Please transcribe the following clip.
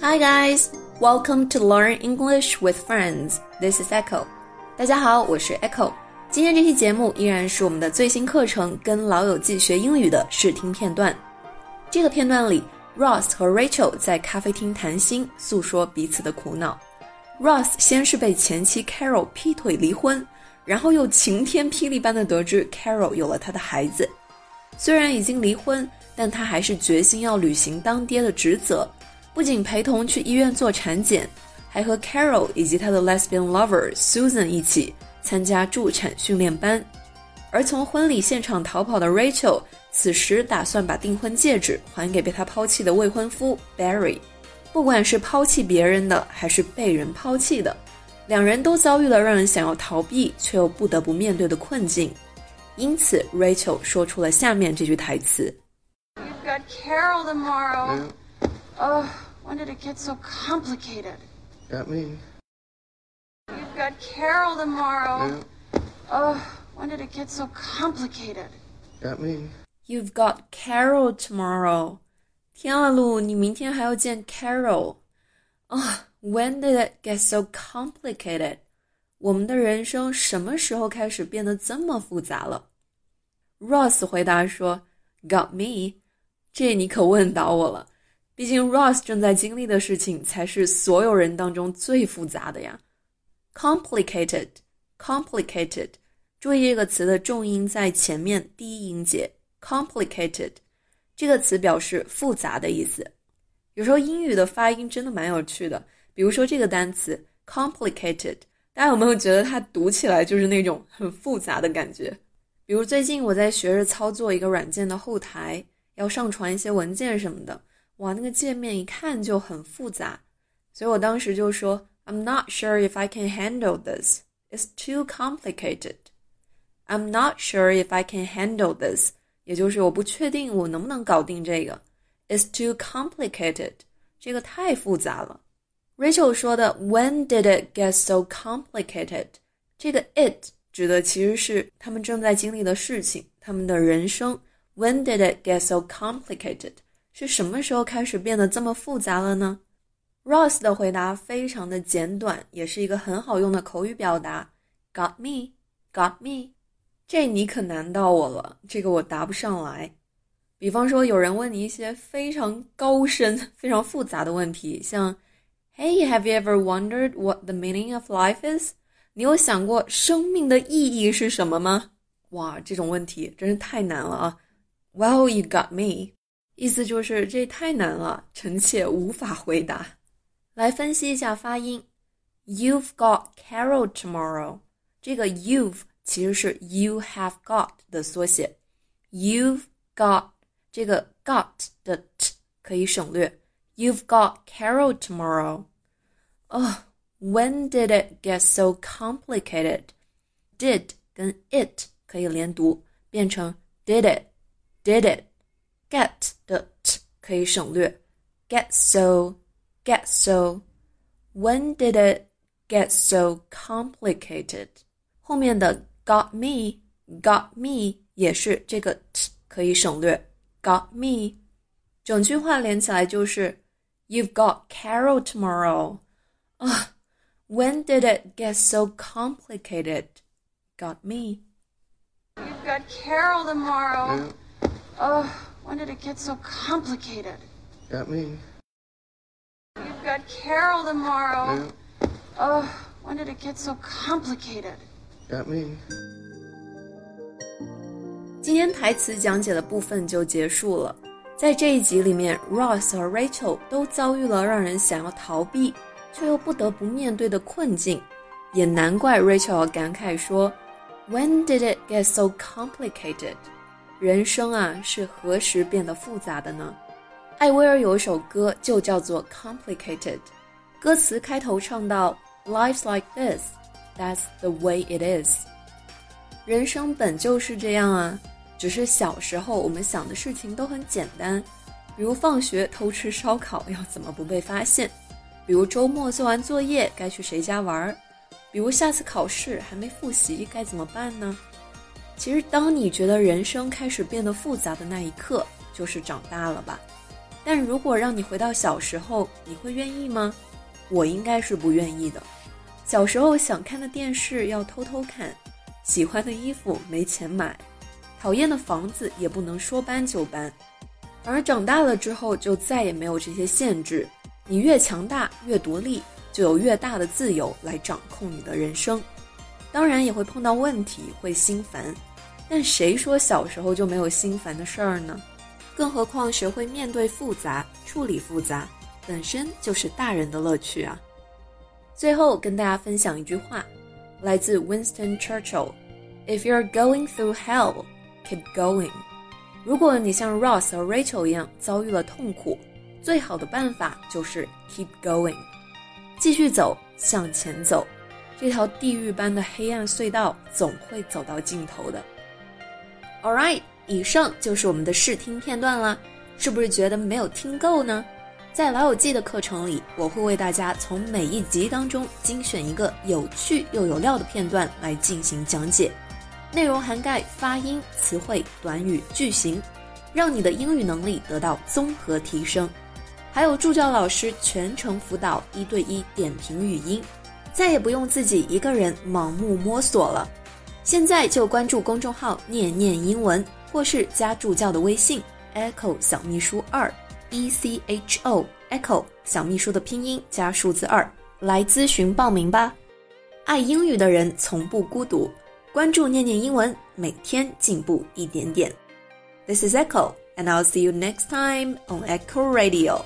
Hi guys, welcome to Learn English with Friends. This is Echo. 大家好，我是 Echo。今天这期节目依然是我们的最新课程《跟老友记学英语》的试听片段。这个片段里，Ross 和 Rachel 在咖啡厅谈心，诉说彼此的苦恼。Ross 先是被前妻 Carol 劈腿离婚，然后又晴天霹雳般的得知 Carol 有了他的孩子。虽然已经离婚，但他还是决心要履行当爹的职责。不仅陪同去医院做产检，还和 Carol 以及她的 lesbian lover Susan 一起参加助产训练班。而从婚礼现场逃跑的 Rachel，此时打算把订婚戒指还给被他抛弃的未婚夫 Barry。不管是抛弃别人的，还是被人抛弃的，两人都遭遇了让人想要逃避却又不得不面对的困境。因此，Rachel 说出了下面这句台词：“You've got Carol tomorrow. Oh.” When did it get so complicated? Got me. You've got Carol tomorrow. Yeah. Oh, when did it get so complicated? Got me. You've got Carol tomorrow. 天啊，路，你明天还要见 Carol 啊、oh,？When did it get so complicated？我们的人生什么时候开始变得这么复杂了？Ross 回答说：“Got me。”这你可问倒我了。 毕竟 Ross 正在经历的事情才是所有人当中最复杂的呀。Complicated，complicated，注意这个词的重音在前面第一音节。Complicated 这个词表示复杂的意思。有时候英语的发音真的蛮有趣的。比如说这个单词 complicated，大家有没有觉得它读起来就是那种很复杂的感觉？比如最近我在学着操作一个软件的后台，要上传一些文件什么的。哇，那个界面一看就很复杂，所以我当时就说，I'm not sure if I can handle this. It's too complicated. I'm not sure if I can handle this. 也就是我不确定我能不能搞定这个。It's too complicated. 这个太复杂了。Rachel 说的 When did it get so complicated？这个 it 指的其实是他们正在经历的事情，他们的人生。When did it get so complicated？是什么时候开始变得这么复杂了呢？Ross 的回答非常的简短，也是一个很好用的口语表达。Got me, got me，这你可难到我了，这个我答不上来。比方说，有人问你一些非常高深、非常复杂的问题，像 Hey, have you ever wondered what the meaning of life is？你有想过生命的意义是什么吗？哇，这种问题真是太难了啊！Well, you got me。意思就是这太难了，臣妾无法回答。来分析一下发音，You've got Carol tomorrow。这个 you've 其实是 you have got 的缩写。You've got 这个 got 的 t 可以省略。You've got Carol tomorrow。哦，When did it get so complicated？Did 跟 it 可以连读，变成 did it，did it。 get 的 t 可以省略，get so get so。When did it get so complicated？后面的 got me got me 也是这个 t 可以省略，got me。整句话连起来就是 You've got Carol tomorrow。啊，When did it get so complicated? Got me. You've got Carol tomorrow. Oh. When did it get so complicated? Got me. You've got Carol tomorrow. Yeah. Oh, when did it get so complicated? Got me. 今天台词讲解的部分就结束了。在这一集里面，Ross 和 Rachel 都遭遇了让人想要逃避却又不得不面对的困境，也难怪 Rachel 要感慨说：“When did it get so complicated？” 人生啊，是何时变得复杂的呢？艾薇儿有一首歌就叫做《Complicated》，歌词开头唱到：“Life's like this, that's the way it is。”人生本就是这样啊，只是小时候我们想的事情都很简单，比如放学偷吃烧烤要怎么不被发现，比如周末做完作业该去谁家玩儿，比如下次考试还没复习该怎么办呢？其实，当你觉得人生开始变得复杂的那一刻，就是长大了吧。但如果让你回到小时候，你会愿意吗？我应该是不愿意的。小时候想看的电视要偷偷看，喜欢的衣服没钱买，讨厌的房子也不能说搬就搬。而长大了之后，就再也没有这些限制。你越强大，越独立，就有越大的自由来掌控你的人生。当然也会碰到问题，会心烦。但谁说小时候就没有心烦的事儿呢？更何况学会面对复杂、处理复杂，本身就是大人的乐趣啊！最后跟大家分享一句话，来自 Winston Churchill：“If you're going through hell, keep going。”如果你像 Ross 和 Rachel 一样遭遇了痛苦，最好的办法就是 keep going，继续走，向前走。这条地狱般的黑暗隧道总会走到尽头的。All right，以上就是我们的试听片段啦，是不是觉得没有听够呢？在老友记的课程里，我会为大家从每一集当中精选一个有趣又有料的片段来进行讲解。内容涵盖发音、词汇、短语、句型，让你的英语能力得到综合提升。还有助教老师全程辅导，一对一点评语音，再也不用自己一个人盲目摸索了。现在就关注公众号“念念英文”，或是加助教的微信 “echo 小秘书二 e c h o echo 小秘书”的拼音加数字二来咨询报名吧。爱英语的人从不孤独。关注念念英文，每天进步一点点。This is Echo, and I'll see you next time on Echo Radio.